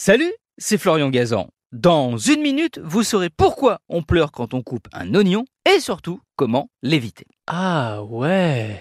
Salut, c'est Florian Gazan. Dans une minute, vous saurez pourquoi on pleure quand on coupe un oignon et surtout comment l'éviter. Ah ouais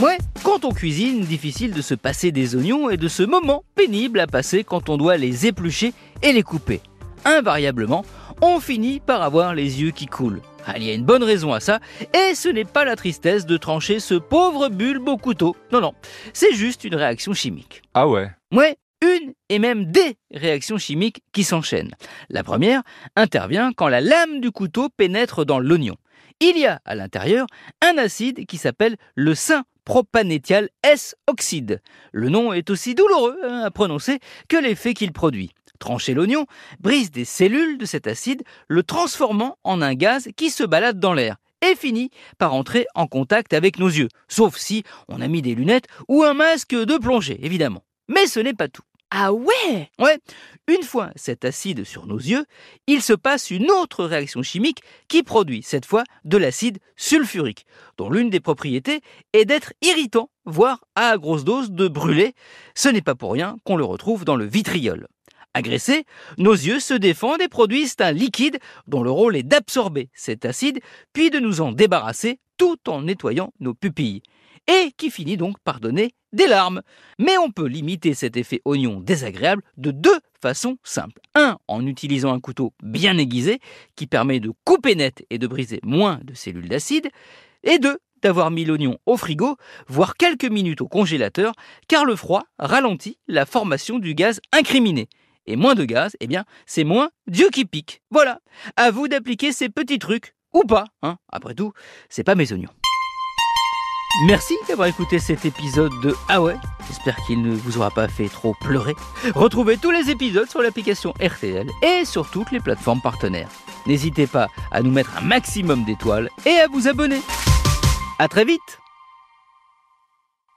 Ouais, quand on cuisine, difficile de se passer des oignons et de ce moment pénible à passer quand on doit les éplucher et les couper. Invariablement, on finit par avoir les yeux qui coulent. Ah, il y a une bonne raison à ça, et ce n'est pas la tristesse de trancher ce pauvre bulbe au couteau. Non, non, c'est juste une réaction chimique. Ah ouais Ouais, une et même des réactions chimiques qui s'enchaînent. La première intervient quand la lame du couteau pénètre dans l'oignon. Il y a à l'intérieur un acide qui s'appelle le 5-propanéthial S-oxyde. Le nom est aussi douloureux hein, à prononcer que l'effet qu'il produit. Trancher l'oignon brise des cellules de cet acide, le transformant en un gaz qui se balade dans l'air et finit par entrer en contact avec nos yeux, sauf si on a mis des lunettes ou un masque de plongée, évidemment. Mais ce n'est pas tout. Ah ouais? Ouais, une fois cet acide sur nos yeux, il se passe une autre réaction chimique qui produit cette fois de l'acide sulfurique, dont l'une des propriétés est d'être irritant, voire à grosse dose de brûler. Ce n'est pas pour rien qu'on le retrouve dans le vitriol. Agressés, nos yeux se défendent et produisent un liquide dont le rôle est d'absorber cet acide, puis de nous en débarrasser tout en nettoyant nos pupilles et qui finit donc par donner des larmes. Mais on peut limiter cet effet oignon désagréable de deux façons simples. Un, en utilisant un couteau bien aiguisé qui permet de couper net et de briser moins de cellules d'acide. Et deux, d'avoir mis l'oignon au frigo, voire quelques minutes au congélateur, car le froid ralentit la formation du gaz incriminé. Et moins de gaz, eh bien, c'est moins Dieu qui pique. Voilà. À vous d'appliquer ces petits trucs. Ou pas, hein. Après tout, c'est pas mes oignons. Merci d'avoir écouté cet épisode de Ah. J'espère qu'il ne vous aura pas fait trop pleurer. Retrouvez tous les épisodes sur l'application RTL et sur toutes les plateformes partenaires. N'hésitez pas à nous mettre un maximum d'étoiles et à vous abonner. À très vite